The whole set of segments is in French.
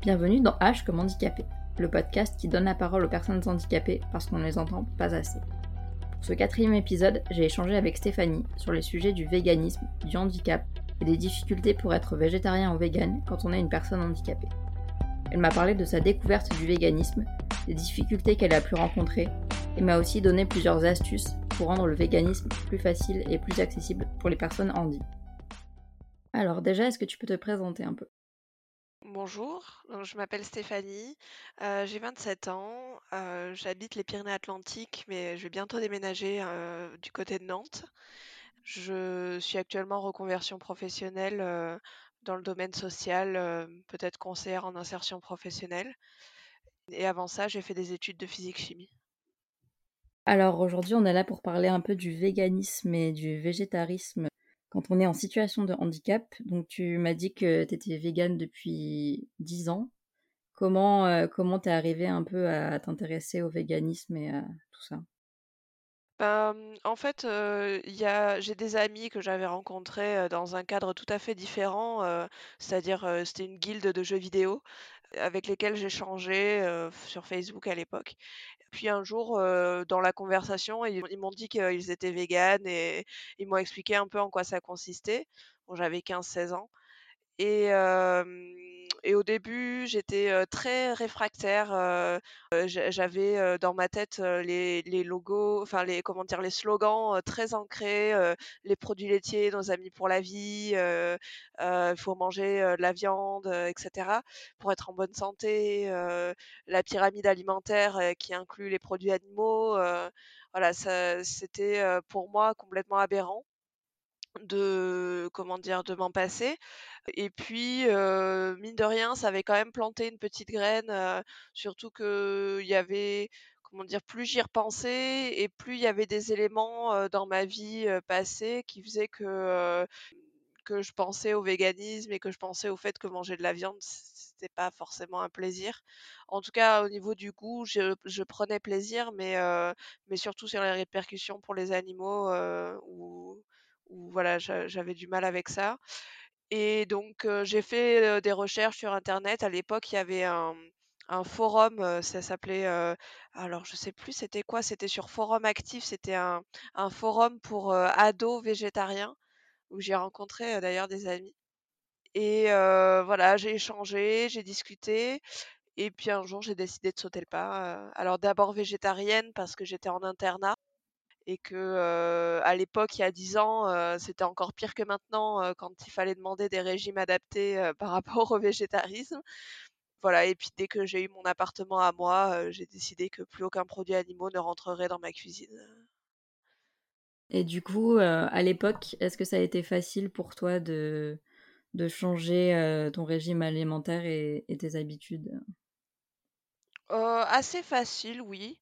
Bienvenue dans H comme handicapé, le podcast qui donne la parole aux personnes handicapées parce qu'on ne les entend pas assez. Pour ce quatrième épisode, j'ai échangé avec Stéphanie sur les sujets du véganisme, du handicap et des difficultés pour être végétarien ou vegan quand on est une personne handicapée. Elle m'a parlé de sa découverte du véganisme, des difficultés qu'elle a pu rencontrer et m'a aussi donné plusieurs astuces pour rendre le véganisme plus facile et plus accessible pour les personnes handi. Alors déjà, est-ce que tu peux te présenter un peu? Bonjour, donc je m'appelle Stéphanie, euh, j'ai 27 ans, euh, j'habite les Pyrénées-Atlantiques, mais je vais bientôt déménager euh, du côté de Nantes. Je suis actuellement en reconversion professionnelle dans le domaine social, peut-être conseillère en insertion professionnelle. Et avant ça, j'ai fait des études de physique-chimie. Alors aujourd'hui, on est là pour parler un peu du véganisme et du végétarisme quand on est en situation de handicap. Donc tu m'as dit que tu étais végane depuis 10 ans. Comment euh, comment t'es arrivé un peu à t'intéresser au véganisme et à tout ça? En fait, j'ai des amis que j'avais rencontrés dans un cadre tout à fait différent, c'est-à-dire c'était une guilde de jeux vidéo avec lesquels j'échangeais sur Facebook à l'époque. Puis un jour, dans la conversation, ils, m'ont dit qu'ils étaient véganes et ils m'ont expliqué un peu en quoi ça consistait. Bon, j'avais 15-16 ans. Et, et au début, j'étais très réfractaire. j'avais dans ma tête les, logos, enfin les comment dire, les slogans très ancrés. les produits laitiers, nos amis pour la vie. Il faut manger de la viande, etc. Pour être en bonne santé. la pyramide alimentaire qui inclut les produits animaux. voilà, c'était pour moi complètement aberrant de comment dire de m'en passer. Et puis mine de rien ça avait quand même planté une petite graine surtout que il y avait comment dire plus j'y repensais et plus il y avait des éléments dans ma vie passée qui faisaient que que je pensais au véganisme et que je pensais au fait que manger de la viande c'était pas forcément un plaisir. En tout cas au niveau du goût je, prenais plaisir mais mais surtout sur les répercussions pour les animaux où voilà, j'avais du mal avec ça. Et donc j'ai fait des recherches sur internet. À l'époque, il y avait un, forum, ça s'appelait, alors je sais plus c'était quoi, c'était sur Forum Actif, c'était un, forum pour ados végétariens où j'ai rencontré d'ailleurs des amis. Et voilà, j'ai échangé, j'ai discuté. Et puis un jour, j'ai décidé de sauter le pas. alors d'abord végétarienne parce que j'étais en internat et que à l'époque, il y a 10 ans, c'était encore pire que maintenant quand il fallait demander des régimes adaptés par rapport au végétarisme. Voilà, et puis dès que j'ai eu mon appartement à moi, j'ai décidé que plus aucun produit animaux ne rentrerait dans ma cuisine. Et du coup, à l'époque, est-ce que ça a été facile pour toi de, de changer ton régime alimentaire et, tes habitudes? Assez facile, oui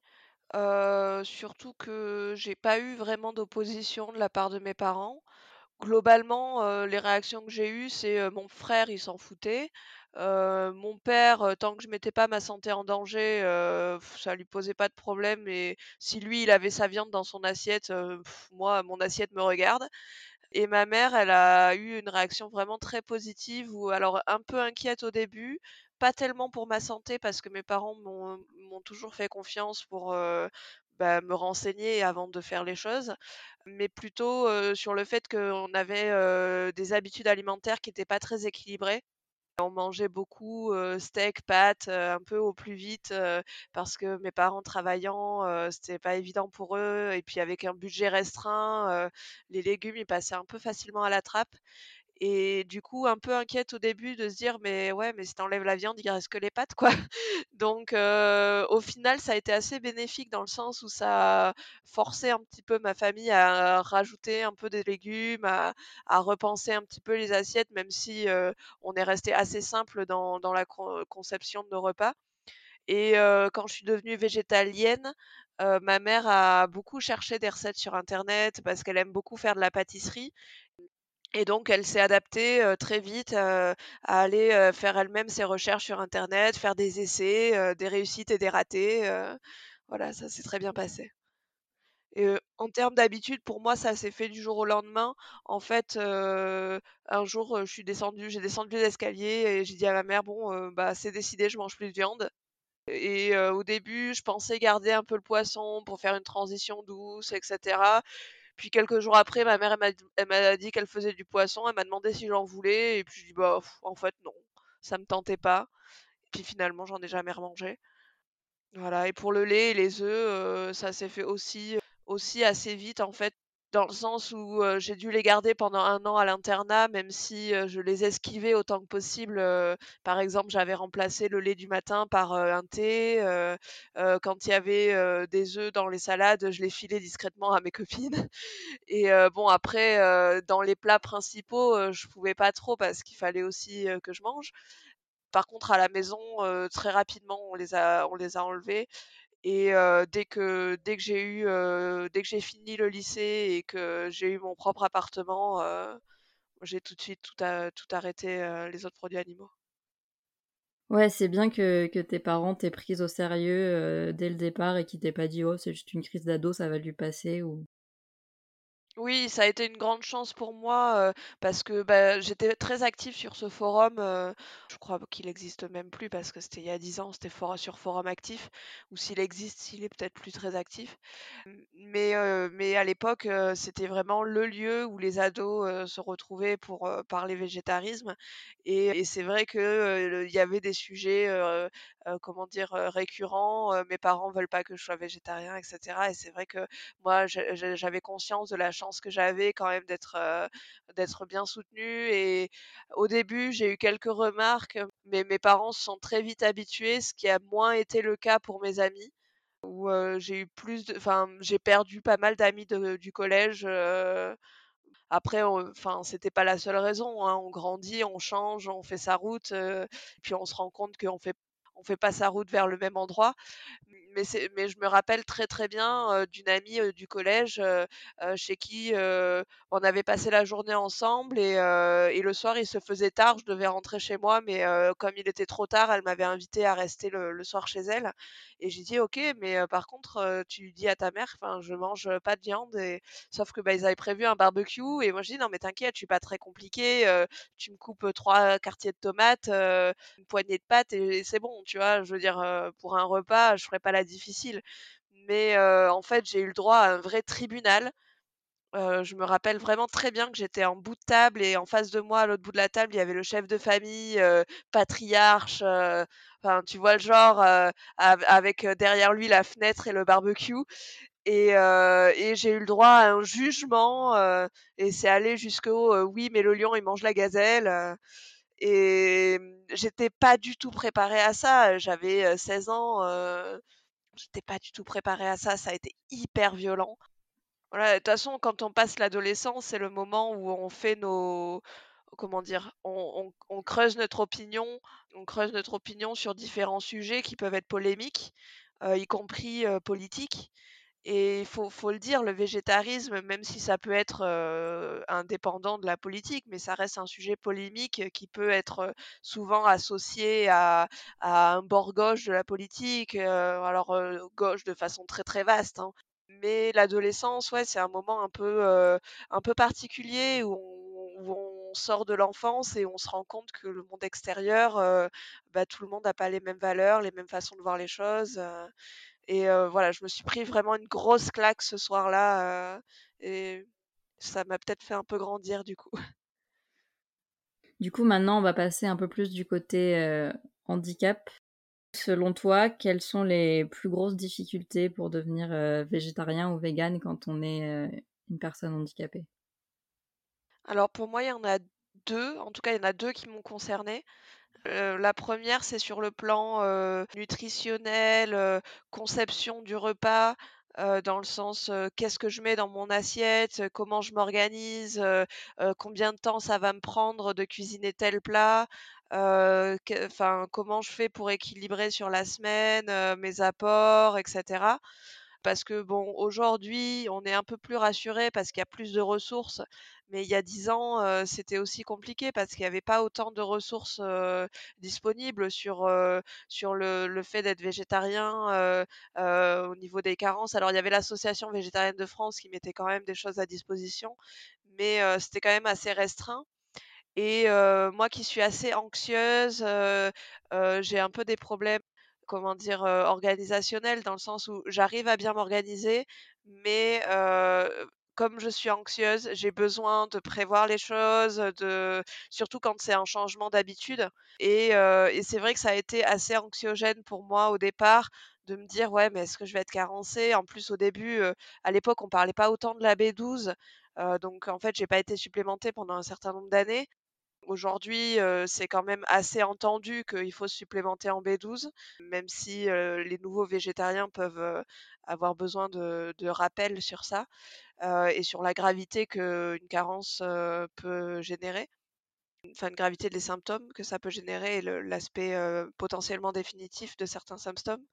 surtout que j'ai pas eu vraiment d'opposition de la part de mes parents. Globalement, les réactions que j'ai eues, c'est, mon frère, il s'en foutait. mon père, tant que je mettais pas ma santé en danger, ça lui posait pas de problème et si lui, il avait sa viande dans son assiette, moi, mon assiette me regarde. Et ma mère, elle a eu une réaction vraiment très positive ou alors un peu inquiète au début, pas tellement pour ma santé parce que mes parents m'ont toujours fait confiance pour bah, me renseigner avant de faire les choses, mais plutôt sur le fait qu'on avait des habitudes alimentaires qui n'étaient pas très équilibrées. On mangeait beaucoup steak, pâtes, un peu au plus vite parce que mes parents travaillant, c'était pas évident pour eux. Et puis avec un budget restreint, les légumes ils passaient un peu facilement à la trappe. Et du coup, un peu inquiète au début de se dire, mais ouais, mais si t'enlèves la viande, il reste que les pâtes, quoi. Donc, au final, ça a été assez bénéfique dans le sens où ça a forcé un petit peu ma famille à rajouter un peu des légumes, à, repenser un petit peu les assiettes, même si on est resté assez simple dans, la conception de nos repas. Et quand je suis devenue végétalienne, ma mère a beaucoup cherché des recettes sur Internet parce qu'elle aime beaucoup faire de la pâtisserie. Et donc, elle s'est adaptée très vite à aller faire elle-même ses recherches sur Internet, faire des essais, des réussites et des ratés. voilà, ça s'est très bien passé. Et en termes d'habitude, pour moi, ça s'est fait du jour au lendemain. En fait, un jour, je suis descendue j'ai descendu l'escalier et j'ai dit à ma mère: «Bon, bah, c'est décidé, je mange plus de viande». Et au début, je pensais garder un peu le poisson pour faire une transition douce et cetera. Puis quelques jours après, ma mère, elle m'a dit qu'elle faisait du poisson. Elle m'a demandé si j'en voulais et puis je dis: «Bah, en fait, non, ça me tentait pas». Et puis finalement, j'en ai jamais remangé. Voilà et pour le lait et les œufs, ça s'est fait aussi aussi assez vite en fait, dans le sens où, j'ai dû les garder pendant un an à l'internat, même si, je les esquivais autant que possible, par exemple, j'avais remplacé le lait du matin par, un thé, quand il y avait, des œufs dans les salades, je les filais discrètement à mes copines et bon après, dans les plats principaux, je pouvais pas trop parce qu'il fallait aussi, que je mange. Par contre à la maison, très rapidement on les a on les a enlevés et dès que dès que j'ai eu, dès que j'ai fini le lycée et que j'ai eu mon propre appartement, j'ai tout de suite tout tout arrêté, les autres produits animaux. Ouais, c'est bien que tes parents t'aient prise au sérieux, dès le départ et qu'ils t'aient pas dit: «Oh, c'est juste une crise d'ado, ça va lui passer» Oui, ça a été une grande chance pour moi, parce que, bah, j'étais très active sur ce forum, je crois qu'il existe même plus parce que c'était il y a 10 ans, c'était sur Forum Actif ou s'il existe, il est peut-être plus très actif. mais à l'époque, c'était vraiment le lieu où les ados, se retrouvaient pour, parler végétarisme et c'est vrai que, y avait des sujets, comment dire? Heu, récurrents, heu, mes parents veulent pas que je sois végétarien et cetera et c'est vrai que moi, j'avais conscience de la chance que j'avais quand même d'être bien soutenue et au début, j'ai eu quelques remarques, mais mes parents se sont très vite habitués, ce qui a moins été le cas pour mes amis où j'ai eu plus de j'ai perdu pas mal d'amis du collège, après enfin, c'était pas la seule raison, hein. On grandit, on change, on fait sa route, puis on se rend compte qu'on fait on fait pas sa route vers le même endroit mais je me rappelle très, très bien, d'une amie, du collège, chez qui, on avait passé la journée ensemble et le soir, il se faisait tard, je devais rentrer chez moi, mais comme il était trop tard, elle m'avait invité à rester le soir chez elle et j'ai dit: «OK, mais par contre, tu dis à ta mère, enfin, je mange pas de viande» sauf que, bah, ils avaient prévu un barbecue et moi je dis: «Non mais t'inquiète, je suis pas très compliquée, tu me coupes, 3 quartiers de tomates, une poignée de pâtes et c'est bon», tu vois? Je veux dire, pour un repas, je ferai pas la difficile. Mais en fait, j'ai eu le droit à un vrai tribunal. je me rappelle vraiment très bien que j'étais en bout de table et en face de moi, à l'autre bout de la table, il y avait le chef de famille, patriarche, enfin, tu vois le genre, avec derrière lui la fenêtre et le barbecue et j'ai eu le droit à un jugement, et c'est allé jusqu'au, «Oui, mais le lion, il mange la gazelle», et mmh, j'étais pas du tout préparée à ça. J'avais, 16 ans, j'étais pas du tout préparée à ça, ça a été hyper violent. De toute façon, quand on passe l'adolescence, c'est le moment où on fait nos comment dire? On creuse notre opinion sur différents sujets qui peuvent être polémiques, heu, y compris, heu, politiques et il faut le dire, le végétarisme, même si ça peut être, heu, indépendant de la politique, mais ça reste un sujet polémique qui peut être, souvent associé à un bord gauche de la politique, heu, alors, heu, gauche de façon très, très vaste, hein. Mais l'adolescence, ouais, c'est un moment un peu, un peu particulier où on sort de l'enfance et on se rend compte que le monde extérieur, bah, tout le monde n'a pas les mêmes valeurs, les mêmes façons de voir les choses, et voilà, je me suis pris vraiment une grosse claque ce soir-là, et ça m'a peut-être fait un peu grandir du coup. Du coup, maintenant, on va passer un peu plus du côté, handicap. Selon toi, quelles sont les plus grosses difficultés pour devenir, végétarien ou végane quand on est, une personne handicapée? Alors pour moi, il y en a 2, en tout cas, il y en a 2 qui m'ont concernée. Heu, la première, c'est sur le plan, heu, nutritionnel, heu, conception du repas, dans le sens, qu'est-ce que je mets dans mon assiette? Comment je m'organise? Combien de temps ça va me prendre de cuisiner tel plat? Comment je fais pour équilibrer sur la semaine, mes apports et cetera? Parce que bon, aujourd'hui, on est un peu plus rassuré parce qu'il y a plus de ressources, mais il y a 10 ans, c'était aussi compliqué parce qu'il y avait pas autant de ressources, disponibles sur, sur le le fait d'être végétarien, au niveau des carences. Alors il y avait l'Association végétarienne de France qui mettait quand même des choses à disposition, mais c'était quand même assez restreint et moi qui suis assez anxieuse, j'ai un peu des problèmes, comment dire? Heu, organisationnels dans le sens où j'arrive à bien m'organiser, mais heu, comme je suis anxieuse, j'ai besoin de prévoir les choses, de surtout quand c'est un changement d'habitude et heu et c'est vrai que ça a été assez anxiogène pour moi au départ de me dire: «Ouais, mais est-ce que je vais être carencée?» en plus au début, à l'époque, on parlait pas autant de la B12, heu, donc en fait, j'ai pas été supplémentée pendant un certain nombre d'années Aujourd'hui, c'est quand même assez entendu qu'il faut supplémenter en B12, même si, les nouveaux végétariens peuvent, avoir besoin de rappels sur ça, et sur la gravité qu'une carence, peut générer. Enfin, une gravité des symptômes que ça peut générer et l'aspect, potentiellement définitif de certains symptômes.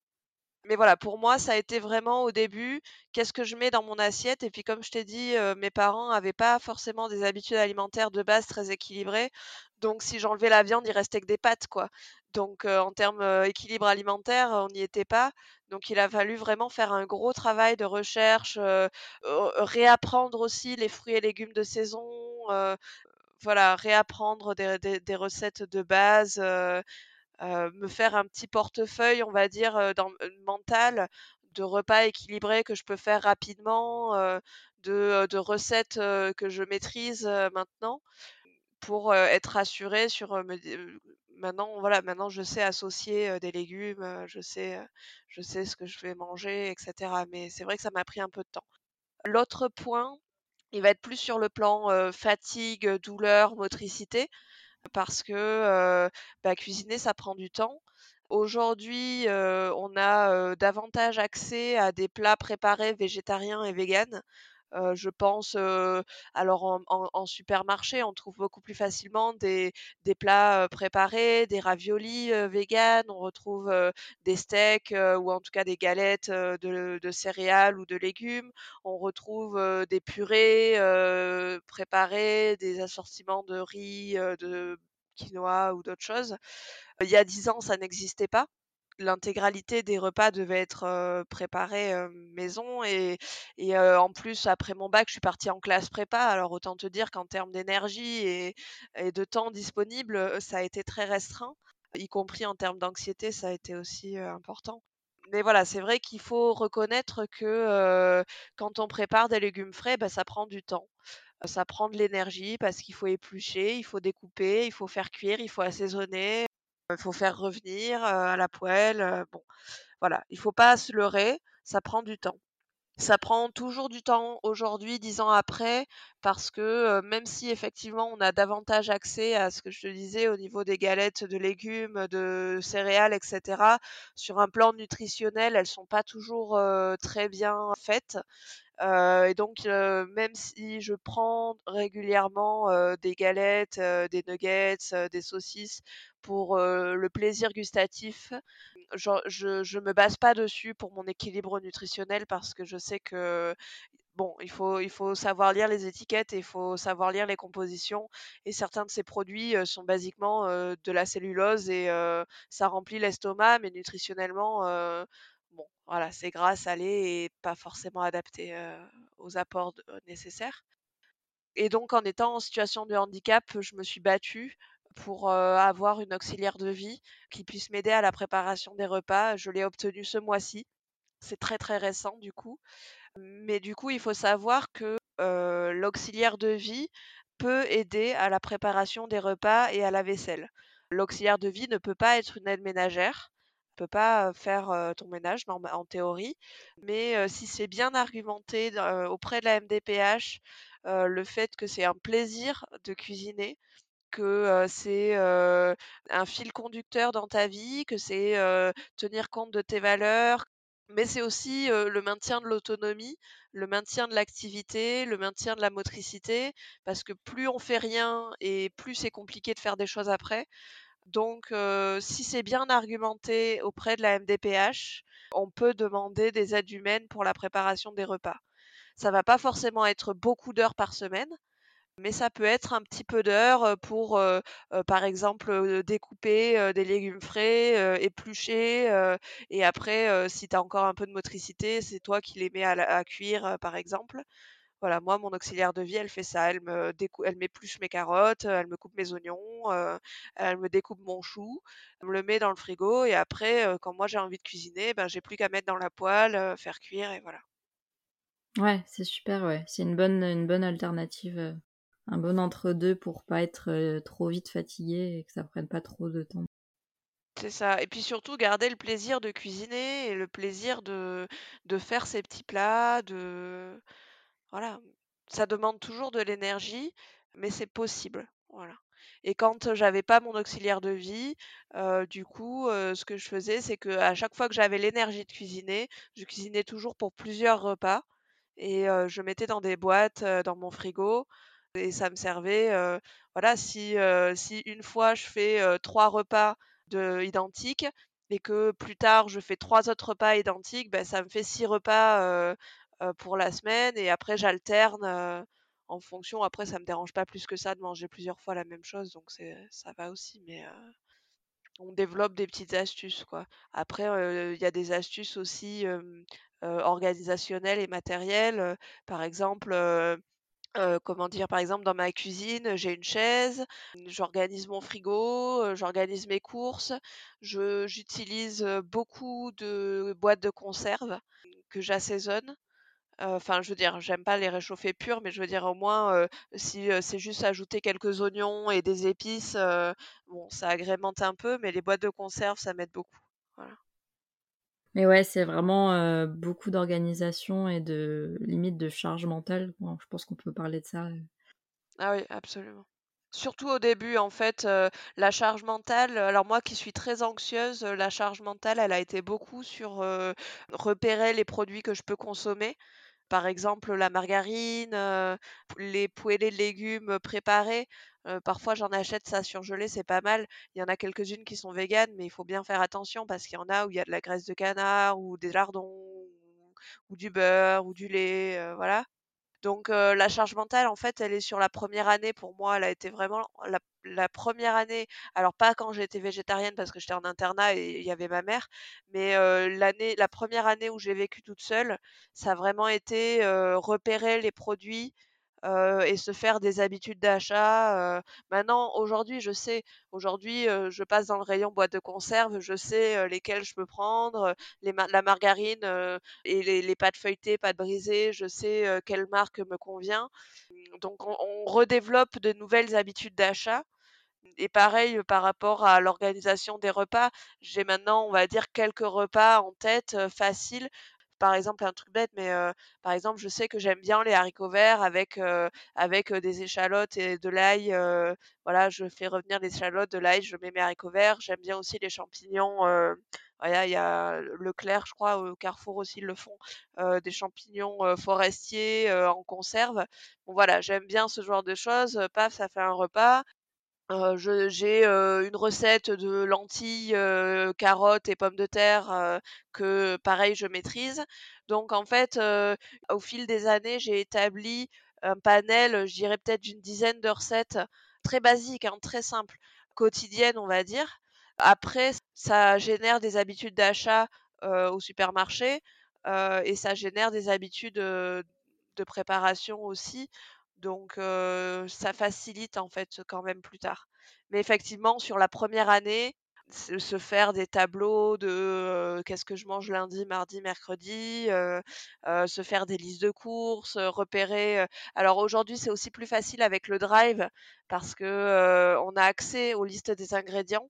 Mais voilà, pour moi, ça a été vraiment au début, qu'est-ce que je mets dans mon assiette? Et puis comme je t'ai dit, mes parents avaient pas forcément des habitudes alimentaires de base très équilibrées. Donc si j'enlevais la viande, il restait que des pâtes, quoi. Donc en termes, heu, équilibre alimentaire, on n'y était pas. Donc il a fallu vraiment faire un gros travail de recherche, réapprendre aussi les fruits et légumes de saison, voilà, réapprendre des recettes de base, me faire un petit portefeuille, on va dire, heu, dans heu, mental de repas équilibrés que je peux faire rapidement, de, recettes, que je maîtrise, maintenant pour, être rassurée sur, maintenant voilà, maintenant je sais associer, des légumes, je sais, je sais ce que je vais manger et cetera. Mais c'est vrai que ça m'a pris un peu de temps. L'autre point, il va être plus sur le plan, fatigue, douleur, motricité parce que, bah, cuisiner, ça prend du temps. Aujourd'hui, on a, davantage accès à des plats préparés végétariens et véganes. Heu, je pense, heu, alors en supermarché, on trouve beaucoup plus facilement des plats, heu, préparés, des raviolis, véganes, on retrouve, des steaks, ou en tout cas des galettes, de de céréales ou de légumes. On retrouve, des purées, préparées, des assortiments de riz, de quinoa ou d'autres choses. Il y a 10 ans, ça n'existait pas. L'intégralité des repas devait être, heu, préparés, heu, maison et en plus après mon bac, je suis partie en classe prépa. Alors autant te dire qu'en termes d'énergie et et de temps disponible, ça a été très restreint, y compris en termes d'anxiété, ça a été aussi, important. Mais voilà, c'est vrai qu'il faut reconnaître que, quand on prépare des légumes frais, bah, ça prend du temps. Ça prend de l'énergie parce qu'il faut éplucher, il faut découper, il faut faire cuire, il faut assaisonner. Il faut faire revenir, à la poêle, bon, voilà, il faut pas se leurrer, ça prend du temps. Ça prend toujours du temps aujourd'hui, 10 ans après, parce que, même si effectivement on a davantage accès à ce que je te disais au niveau des galettes de légumes, de céréales et cetera, sur un plan nutritionnel, elles sont pas toujours, très bien faites. Et donc même si je prends régulièrement, des galettes, des nuggets, des saucisses pour, heu, le plaisir gustatif, genre je je me base pas dessus pour mon équilibre nutritionnel parce que je sais que, bon, il faut il faut savoir lire les étiquettes et il faut savoir lire les compositions et certains de ces produits, heu, sont basiquement, heu, de la cellulose et ça remplit l'estomac mais nutritionnellement, bon, voilà, c'est gras, salé et pas forcément adapté, aux apports nécessaires. Et donc en étant en situation de handicap, je me suis battue pour, heu, avoir une auxiliaire de vie qui puisse m'aider à la préparation des repas. Je l'ai obtenue ce mois-ci. C'est très, très récent du coup. Mais du coup, il faut savoir que, heu, l'auxiliaire de vie peut aider à la préparation des repas et à la vaisselle. L'auxiliaire de vie ne peut pas être une aide ménagère, peut pas, heu, faire, ton ménage en théorie, mais si c'est bien argumenté auprès de la MDPH, le fait que c'est un plaisir de cuisiner, que, c'est, un fil conducteur dans ta vie, que c'est, tenir compte de tes valeurs, mais c'est aussi, le maintien de l'autonomie, le maintien de l'activité, le maintien de la motricité, parce que plus on fait rien et plus c'est compliqué de faire des choses après. Donc, si c'est bien argumenté auprès de la MDPH, on peut demander des aides humaines pour la préparation des repas. Ça va pas forcément être beaucoup d'heures par semaine, mais ça peut être un petit peu d'heures pour, par exemple, découper des légumes frais, éplucher, et après, si tu as encore un peu de motricité, c'est toi qui les mets à, cuire, par exemple. Voilà, moi, mon auxiliaire de vie, elle fait ça. Elle me m'épluche mes carottes, elle me coupe mes oignons, elle me découpe mon chou, elle me le met dans le frigo et après, quand moi j'ai envie de cuisiner, ben j'ai plus qu'à mettre dans la poêle, faire cuire et voilà. Ouais, c'est super, ouais. C'est une bonne, une bonne alternative, un bon entre-deux pour pas être trop vite fatigué et que ça prenne pas trop de temps. C'est ça. Et puis surtout, garder le plaisir de cuisiner et le plaisir de, de faire ces petits plats, de voilà, ça demande toujours de l'énergie, mais c'est possible. Voilà. Et quand j'avais pas mon auxiliaire de vie, du coup, ce que je faisais, c'est que à chaque fois que j'avais l'énergie de cuisiner, je cuisinais toujours pour plusieurs repas et je mettais dans des boîtes dans mon frigo et ça me servait. voilà, si, si une fois je fais trois repas de, identiques et que plus tard je fais trois autres repas identiques, ben, ça me fait six repas pour la semaine et après j'alterne en fonction. Après, ça me dérange pas plus que ça de manger plusieurs fois la même chose, donc ça va aussi. Mais on développe des petites astuces, quoi. Après, il y a des astuces aussi organisationnelles et matérielles. par exemple. Comment dire, par exemple, dans ma cuisine, j'ai une chaise, j'organise mon frigo, j'organise mes courses, j'utilise beaucoup de boîtes de conserve que j'assaisonne. Enfin, je veux dire, j'aime pas les réchauffer purs, mais je veux dire au moins, si, c'est juste ajouter quelques oignons et des épices, bon, ça agrémente un peu, mais les boîtes de conserve, ça m'aide beaucoup. Voilà. Mais ouais, c'est vraiment, beaucoup d'organisation et de limite de charge mentale. je pense qu'on peut parler de ça, Ah oui, absolument. Surtout au début, en fait, la charge mentale alors moi qui suis très anxieuse, la charge mentale, elle a été beaucoup sur, repérer les produits que je peux consommer. Par exemple, la margarine, les poêlés de légumes préparés. parfois, j'en achète ça surgelé, c'est pas mal. Il y en a quelques-unes qui sont véganes, mais il faut bien faire attention parce qu'il y en a où il y a de la graisse de canard ou des lardons ou du beurre ou du lait, voilà. Donc la charge mentale, en fait, elle est sur la première année. Pour moi, elle a été vraiment la, première année. Alors pas quand j'étais végétarienne parce que j'étais en internat et il y avait ma mère, mais l'année, la première année où j'ai vécu toute seule, ça a vraiment été repérer les produits et se faire des habitudes d'achat. maintenant, aujourd'hui, je sais, aujourd'hui, je passe dans le rayon boîte de conserve, je sais lesquelles je peux prendre, la margarine et les, pâtes feuilletées, pâtes brisées, je sais quelle marque me convient. Donc, on, on redéveloppe de nouvelles habitudes d'achat. Et pareil par rapport à l'organisation des repas, j'ai maintenant, on va dire, quelques repas en tête faciles par exemple, un truc bête, mais par exemple, je sais que j'aime bien les haricots verts avec, avec des échalotes et de l'ail. voilà, je fais revenir les échalotes, de l'ail, je mets mes haricots verts. J'aime bien aussi les champignons. voilà, il y a Leclerc, je crois, au Carrefour aussi, ils le font. des champignons forestiers en conserve. Bon, voilà, j'aime bien ce genre de choses. Paf, ça fait un repas j'ai, une recette de lentilles, carottes et pommes de terre, que pareil je maîtrise. Donc en fait, au fil des années, j'ai établi un panel, je dirais peut-être d'une dizaine de recettes très basiques, hein, très simples, quotidiennes on va dire. Après ça génère des habitudes d'achat, au supermarché, et ça génère des habitudes, de préparation aussi. Donc ça facilite en fait quand même plus tard. Mais effectivement, sur la première année, se faire des tableaux de qu'est-ce que je mange lundi, mardi, mercredi, se faire des listes de courses, repérer. alors aujourd'hui, c'est aussi plus facile avec le Drive parce que on a accès aux listes des ingrédients.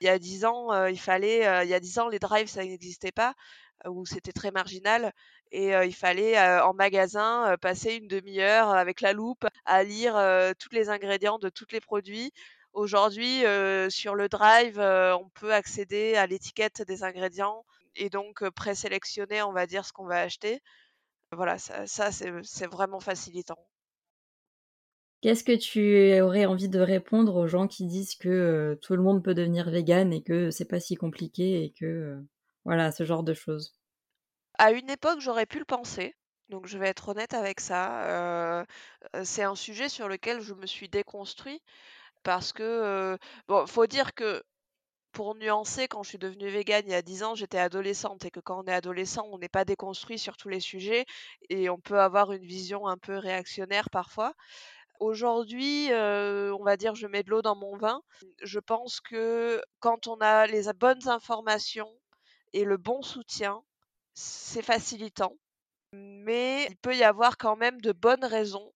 Il y a dix ans, il fallait, il y a dix ans, les drives, ça n'existait pas où c'était très marginal et il fallait en magasin passer une demi-heure avec la loupe à lire tous les ingrédients de tous les produits. Aujourd'hui, sur le Drive, on peut accéder à l'étiquette des ingrédients et donc présélectionner, on va dire, ce qu'on va acheter. Voilà, ça, ça c'est vraiment facilitant. Qu'est-ce que tu aurais envie de répondre aux gens qui disent que tout le monde peut devenir vegan et que c'est pas si compliqué et que voilà, ce genre de choses? À une époque, j'aurais pu le penser, donc je vais être honnête avec ça. c'est un sujet sur lequel je me suis déconstruit parce que, bon, faut dire que pour nuancer, quand je suis devenue végane il y a 10 ans, j'étais adolescente et que quand on est adolescent, on n'est pas déconstruit sur tous les sujets et on peut avoir une vision un peu réactionnaire parfois. Aujourd'hui, on va dire, je mets de l'eau dans mon vin. Je pense que quand on a les bonnes informations et le bon soutien, c'est facilitant. Mais il peut y avoir quand même de bonnes raisons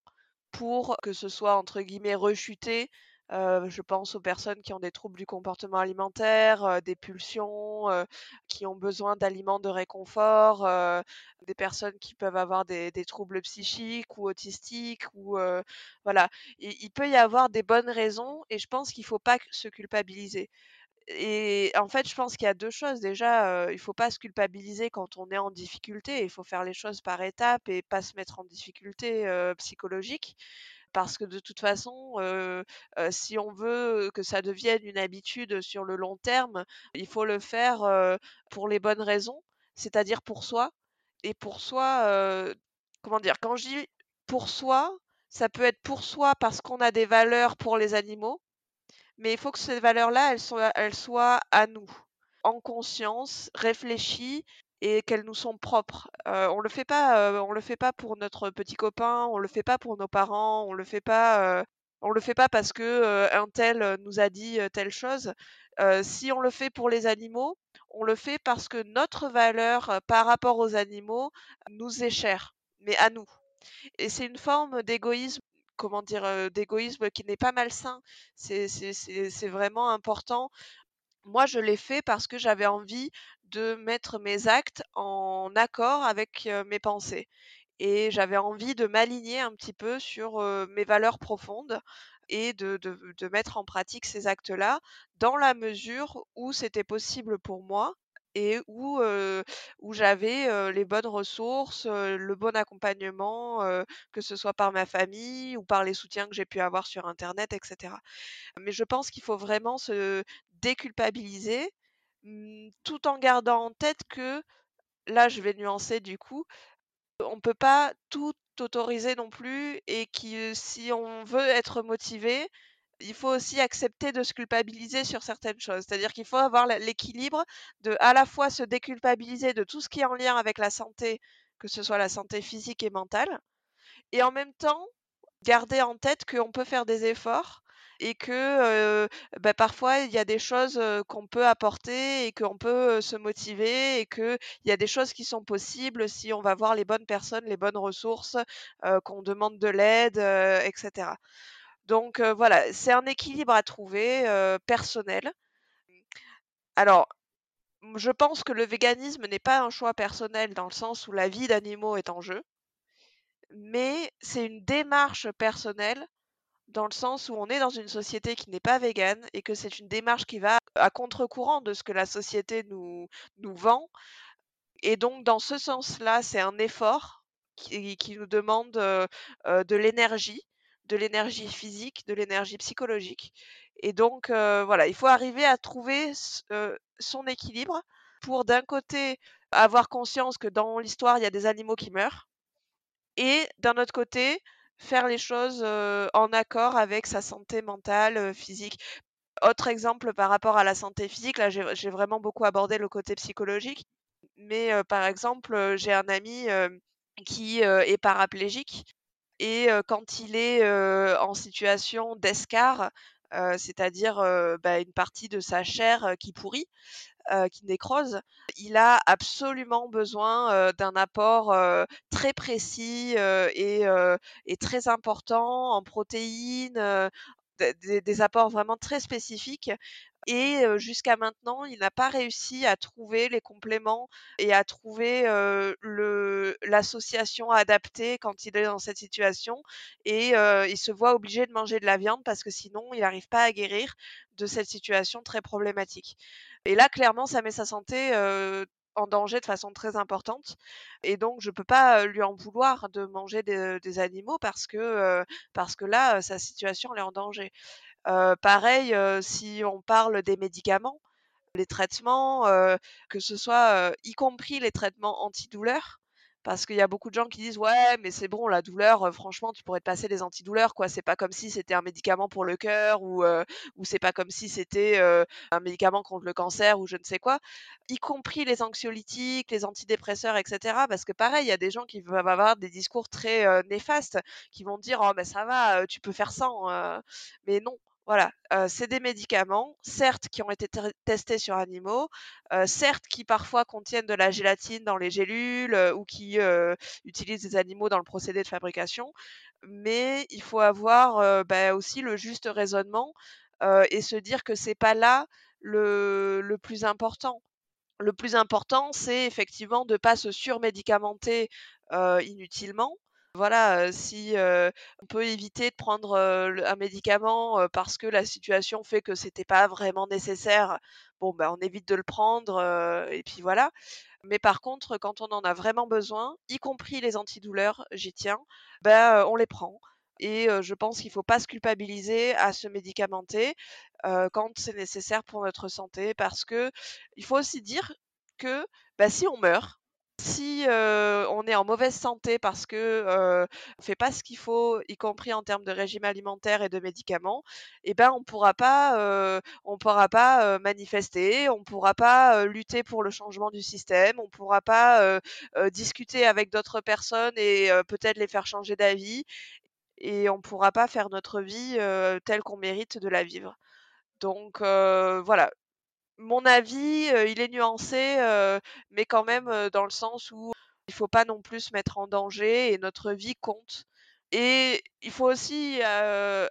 pour que ce soit entre guillemets «rechuté». je pense aux personnes qui ont des troubles du comportement alimentaire, des pulsions, qui ont besoin d'aliments de réconfort, des personnes qui peuvent avoir des troubles psychiques ou autistiques ou voilà. il peut y avoir des bonnes raisons et je pense qu'il faut pas se culpabiliser. Et en fait, je pense qu'il y a deux choses. Déjà, il il faut pas se culpabiliser quand on est en difficulté. Il faut faire les choses par étapes et pas se mettre en difficulté, psychologique. Parce que de toute façon, si on veut que ça devienne une habitude sur le long terme, il faut le faire, pour les bonnes raisons, c'est-à-dire pour soi. Et pour soi, comment dire? Quand je dis pour soi, ça peut être pour soi parce qu'on a des valeurs pour les animaux mais il faut que ces valeurs-là, elles soient, elles soient à nous, en conscience, réfléchies et qu'elles nous sont propres. Euh, on le euh, le fait pas pour notre petit copain, on le fait pas pour nos parents, on le euh, le fait pas parce que un tel nous a dit telle chose. si on le fait pour les animaux, on le fait parce que notre valeur par rapport aux animaux nous est chère, mais à nous. Et c'est une forme d'égoïsme comment dire, d'égoïsme qui n'est pas malsain. C'est vraiment important. Moi, je l'ai fait parce que j'avais envie de mettre mes actes en accord avec, mes pensées et j'avais envie de m'aligner un petit peu sur, mes valeurs profondes et de de mettre en pratique ces actes-là, dans la mesure où c'était possible pour moi et où, où j'avais, les bonnes ressources, le bon accompagnement, que ce soit par ma famille ou par les soutiens que j'ai pu avoir sur internet et Mais je pense qu'il faut vraiment se déculpabiliser, mmh, tout en gardant en tête que là, je vais nuancer du coup, on peut pas tout autoriser non plus et que si on veut être motivé, il faut aussi accepter de se culpabiliser sur certaines choses. C'est-à-dire qu'il faut avoir l'équilibre de à la fois se déculpabiliser de tout ce qui est en lien avec la santé, que ce soit la santé physique et mentale, et en même temps garder en tête qu'on peut faire des efforts et que bah, parfois il y a des choses qu'on peut apporter et qu'on peut se motiver et qu'il y a des choses qui sont possibles si on va voir les bonnes personnes, les bonnes ressources, qu'on demande de l'aide, etc. Donc voilà, c'est un équilibre à trouver personnel. Alors, je pense que le véganisme n'est pas un choix personnel dans le sens où la vie d'animaux est en jeu, mais c'est une démarche personnelle dans le sens où on est dans une société qui n'est pas végane et que c'est une démarche qui va à contre-courant de ce que la société nous, vend. Et donc, dans ce sens-là, c'est un effort qui, nous demande de l'énergie de l'énergie physique, de l'énergie psychologique. Et donc, voilà, il faut arriver à trouver son équilibre pour d'un côté avoir conscience que dans l'histoire, il y a des animaux qui meurent, et d'un autre côté, faire les choses en accord avec sa santé mentale, physique. Autre exemple par rapport à la santé physique, là j'ai vraiment beaucoup abordé le côté psychologique, mais par exemple, j'ai un ami qui est paraplégique et quand il est en situation d'escar, c'est-à-dire bah, une partie de sa chair qui pourrit, qui nécrose, il a absolument besoin d'un apport très précis et, très important en protéines, des, apports vraiment très spécifiques et jusqu'à maintenant, il n'a pas réussi à trouver les compléments et à trouver l'association adaptée quand il est dans cette situation. Et il se voit obligé de manger de la viande parce que sinon, il n'arrive pas à guérir de cette situation très problématique. Et là, clairement, ça met sa santé en danger de façon très importante. Et donc, je peux pas lui en vouloir de manger des, animaux parce que, parce que là, sa situation, elle est en danger. Pareil, si on parle des médicaments, les traitements, que ce soit, y compris les traitements antidouleurs, parce qu'il y a beaucoup de gens qui disent ouais mais c'est bon la douleur franchement tu pourrais te passer des antidouleurs quoi. C'est pas comme si c'était un médicament pour le cœur ou c'est pas comme si c'était un médicament contre le cancer ou je ne sais quoi y compris les anxiolytiques les antidépresseurs etc parce que pareil il y a des gens qui vont avoir des discours très néfastes qui vont dire oh ben ça va tu peux faire sans mais non voilà, c'est des médicaments, certes qui ont été testés sur animaux, certes qui parfois contiennent de la gélatine dans les gélules ou qui utilisent des animaux dans le procédé de fabrication, mais il faut avoir bah, aussi le juste raisonnement et se dire que c'est pas là le, le plus important. Le plus important, c'est effectivement de ne pas se surmédicamenter inutilement, voilà, si on peut éviter de prendre un médicament parce que la situation fait que c'était pas vraiment nécessaire, ben on évite de le prendre et puis voilà. Mais par contre, quand on en a vraiment besoin, y compris les antidouleurs, j'y tiens, ben on les prend. Et je pense qu'il ne faut pas se culpabiliser à se médicamenter quand c'est nécessaire pour notre santé, parce que il faut aussi dire que bah, si on meurt, si on est en mauvaise santé parce que on fait pas ce qu'il faut, y compris en termes de régime alimentaire et de médicaments, eh ben on pourra pas, on pourra pas manifester, on pourra pas lutter pour le changement du système, on pourra pas discuter avec d'autres personnes et peut-être les faire changer d'avis, et on pourra pas faire notre vie telle qu'on mérite de la vivre. Donc voilà, mon avis, il est nuancé, mais quand même dans le sens où il faut pas non plus se mettre en danger et notre vie compte. Et il faut aussi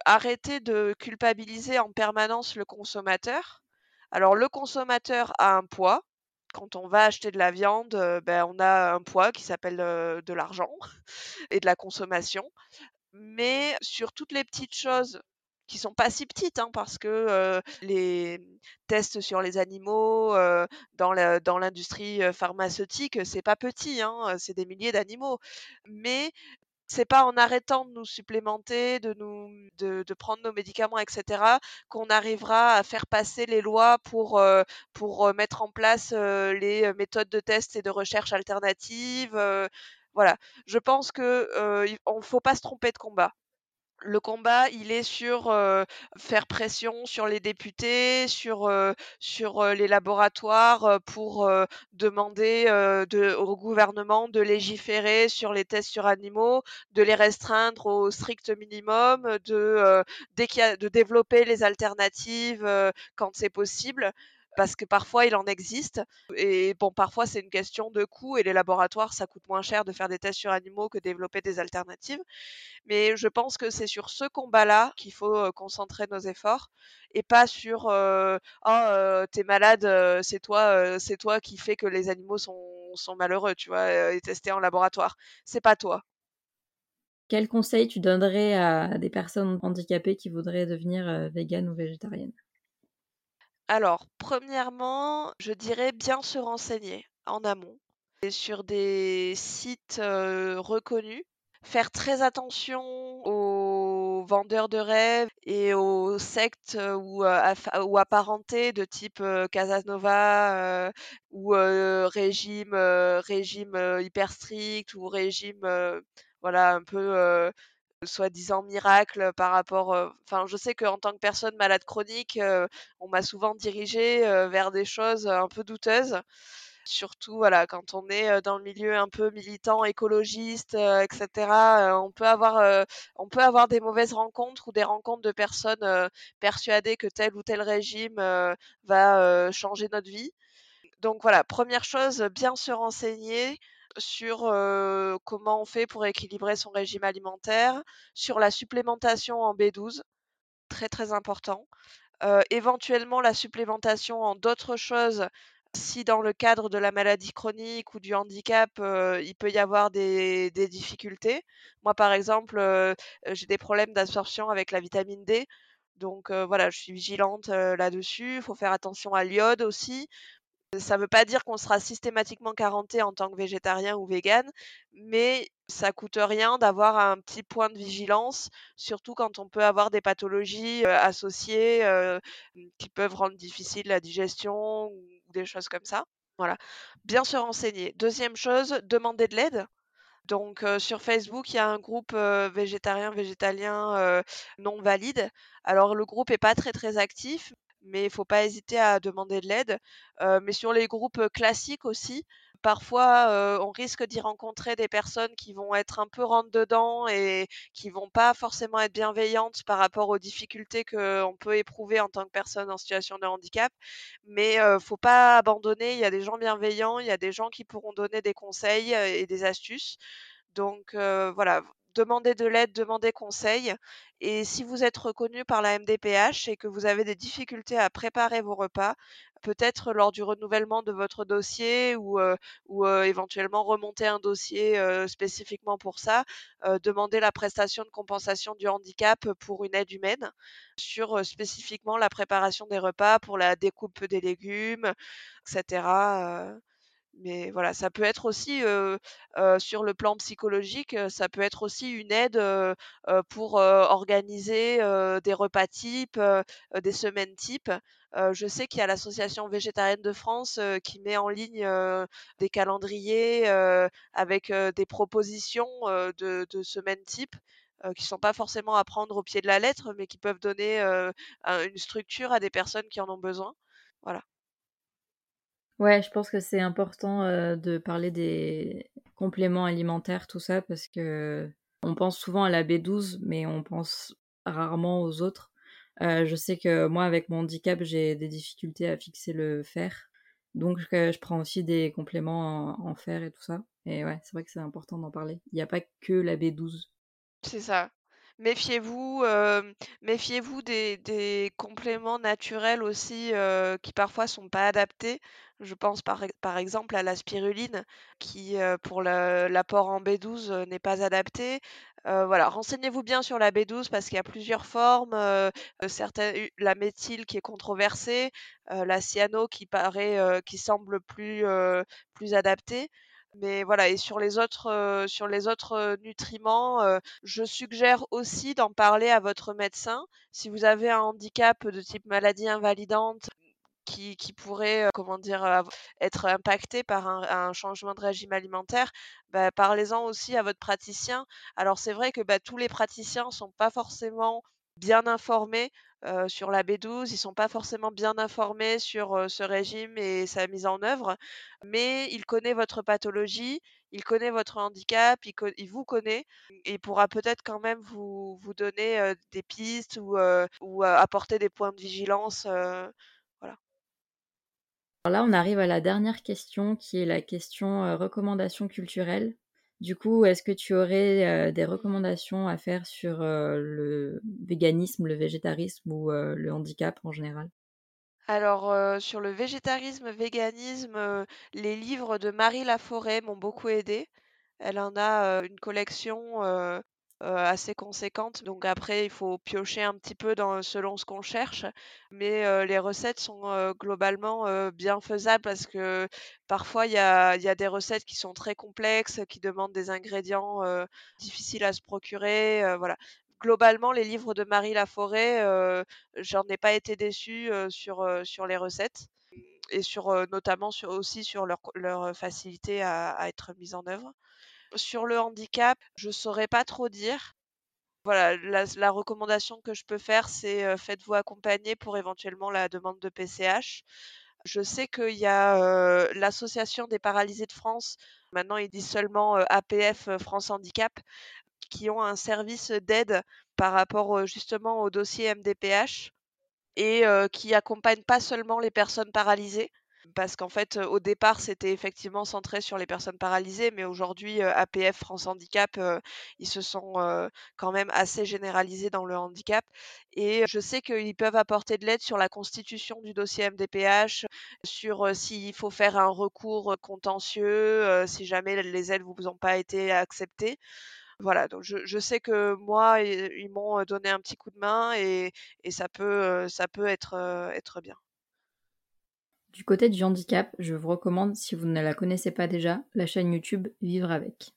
arrêter de culpabiliser en permanence le consommateur. Alors le consommateur a un poids. Quand on va acheter de la viande, ben, on a un poids qui s'appelle de l'argent et de la consommation. Mais sur toutes les petites choses qui sont pas si petites, hein, parce que les tests sur les animaux dans l'industrie pharmaceutique, c'est pas petit, hein, c'est des milliers d'animaux. Mais c'est pas en arrêtant de nous supplémenter, de nous, de, prendre nos médicaments, etc., qu'on arrivera à faire passer les lois pour pour mettre en place les méthodes de test et de recherche alternatives. voilà, je pense que ne faut pas se tromper de combat le combat, il est sur faire pression sur les députés, sur, sur les laboratoires pour demander au gouvernement de légiférer sur les tests sur animaux, de les restreindre au strict minimum, de, de développer les alternatives quand c'est possible parce que parfois il en existe. Et bon, parfois c'est une question de coût et les laboratoires, ça coûte moins cher de faire des tests sur animaux que développer des alternatives. Mais je pense que c'est sur ce combat-là qu'il faut concentrer nos efforts et pas sur oh t'es malade, c'est toi, qui fait que les animaux sont, sont malheureux, tu vois, et testés en laboratoire. C'est pas toi. Quel conseil tu donnerais à des personnes handicapées qui voudraient devenir véganes ou végétariennes? Alors, premièrement, je dirais bien se renseigner en amont et sur des sites reconnus. Faire très attention aux vendeurs de rêves et aux sectes ou, apparentés de type Casanova ou régime, régime hyper strict ou régime voilà un peu soi-disant miracle par rapport. Enfin, je sais qu'en tant que personne malade chronique, on m'a souvent dirigé vers des choses un peu douteuses. Surtout, voilà, quand on est dans le milieu un peu militant, écologiste, etc., on peut avoir, on peut avoir des mauvaises rencontres ou des rencontres de personnes persuadées que tel ou tel régime va changer notre vie. Donc voilà, première chose, bien se renseigner, sur comment on fait pour équilibrer son régime alimentaire, sur la supplémentation en B12, très très important. éventuellement la supplémentation en d'autres choses si dans le cadre de la maladie chronique ou du handicap, il peut y avoir des, des difficultés. Moi, par exemple, j'ai des problèmes d'absorption avec la vitamine D. Donc voilà, je suis vigilante là-dessus. Il faut faire attention à l'iode aussi. Ça ne veut pas dire qu'on sera systématiquement carenté en tant que végétarien ou végane, mais ça coûte rien d'avoir un petit point de vigilance, surtout quand on peut avoir des pathologies associées qui peuvent rendre difficile la digestion ou des choses comme ça. Voilà. Bien se renseigner. Deuxième chose, demander de l'aide. Donc sur Facebook, il y a un groupe végétarien, végétalien non valide. Alors le groupe n'est pas très très actif, mais il faut pas hésiter à demander de l'aide. mais sur les groupes classiques aussi, parfois on risque d'y rencontrer des personnes qui vont être un peu rentre dedans et qui vont pas forcément être bienveillantes par rapport aux difficultés qu'on peut éprouver en tant que personne en situation de handicap. Mais ne faut pas abandonner. Il y a des gens bienveillants, il y a des gens qui pourront donner des conseils et des astuces. Donc voilà, demandez de l'aide, demandez conseil. Et si vous êtes reconnu par la MDPH et que vous avez des difficultés à préparer vos repas, peut-être lors du renouvellement de votre dossier ou, ou éventuellement remonter un dossier spécifiquement pour ça, demander la prestation de compensation du handicap pour une aide humaine sur spécifiquement la préparation des repas, pour la découpe des légumes, etc. Mais voilà, ça peut être aussi sur le plan psychologique, ça peut être aussi une aide pour organiser des repas types, des semaines types. je sais qu'il y a l'association végétarienne de France qui met en ligne des calendriers avec des propositions de, de semaines types. qui ne sont pas forcément à prendre au pied de la lettre, mais qui peuvent donner une structure à des personnes qui en ont besoin. Voilà. Ouais, je pense que c'est important de parler des compléments alimentaires, tout ça, parce que on pense souvent à la B12, mais on pense rarement aux autres. je sais que moi, avec mon handicap, j'ai des difficultés à fixer le fer. Donc, je prends aussi des compléments en, fer et tout ça. Et ouais, c'est vrai que c'est important d'en parler. Il n'y a pas que la B12. C'est ça. Méfiez-vous, méfiez-vous des, compléments naturels aussi qui parfois sont pas adaptés. Je pense par, exemple à la spiruline qui pour l'apport en B12 n'est pas adapté. voilà, renseignez-vous bien sur la B12 parce qu'il y a plusieurs formes. certaines, la méthyle qui est controversée, la cyano qui paraît, qui semble plus, plus adaptée. Mais voilà, et sur les autres, sur les autres nutriments, je suggère aussi d'en parler à votre médecin. Si vous avez un handicap de type maladie invalidante qui, qui pourrait, comment dire, être impacté par un, changement de régime alimentaire, bah, parlez-en aussi à votre praticien. Alors c'est vrai que bah, tous les praticiens sont pas forcément bien informés sur la B12, ils sont pas forcément bien informés sur ce régime et sa mise en œuvre, mais il connaît votre pathologie, il connaît votre handicap, il, vous connaît et pourra peut-être quand même vous, donner des pistes ou apporter des points de vigilance. Alors là, on arrive à la dernière question qui est la question recommandation culturelle. Du coup, est-ce que tu aurais des recommandations à faire sur le véganisme, le végétarisme ou le handicap en général? Alors, sur le végétarisme, véganisme, les livres de Marie Laforêt m'ont beaucoup aidé. Elle en a une collection assez conséquente. Donc après, il faut piocher un petit peu dans, selon ce qu'on cherche. Mais les recettes sont globalement bien faisables parce que parfois, il y a, des recettes qui sont très complexes, qui demandent des ingrédients difficiles à se procurer. voilà. Globalement, les livres de Marie Laforêt, j'en ai pas été déçue sur, les recettes et sur notamment aussi sur leur, leur facilité à, à être mise en œuvre. Sur le handicap, je saurais pas trop dire. Voilà, la, recommandation que je peux faire, c'est faites-vous accompagner pour éventuellement la demande de PCH. Je sais qu'il y a l'association des paralysés de France, maintenant ils disent seulement APF France Handicap, qui ont un service d'aide par rapport justement au dossier MDPH et qui accompagnent pas seulement les personnes paralysées, parce qu'en fait, au départ, c'était effectivement centré sur les personnes paralysées, mais aujourd'hui, APF France Handicap, ils se sont quand même assez généralisés dans le handicap. Et je sais qu'ils peuvent apporter de l'aide sur la constitution du dossier MDPH, sur s'il faut faire un recours contentieux, si jamais les aides ne vous ont pas été acceptées. Voilà, donc je, sais que moi, ils, m'ont donné un petit coup de main et, ça peut, ça peut être, être bien. Du côté du handicap, je vous recommande, si vous ne la connaissez pas déjà, la chaîne YouTube Vivre avec.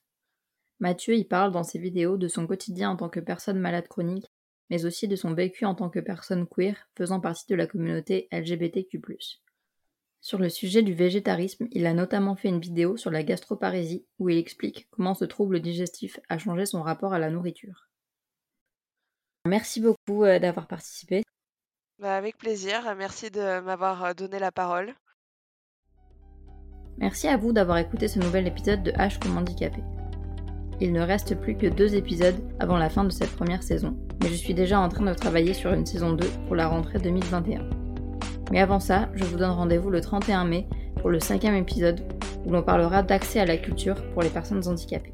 Mathieu y parle dans ses vidéos de son quotidien en tant que personne malade chronique, mais aussi de son vécu en tant que personne queer faisant partie de la communauté LGBTQ. Sur le sujet du végétarisme, il a notamment fait une vidéo sur la gastroparésie où il explique comment ce trouble digestif a changé son rapport à la nourriture. Merci beaucoup euh, d'avoir participé. Bah, avec plaisir, merci de m'avoir euh, donné la parole. Merci à vous d'avoir écouté ce nouvel épisode de H comme handicapé. Il ne reste plus que deux épisodes avant la fin de cette première saison, mais je suis déjà en train de travailler sur une saison 2 pour la rentrée 2021. Mais avant ça, je vous donne rendez-vous le 31 mai pour le cinquième épisode où l'on parlera d'accès à la culture pour les personnes handicapées.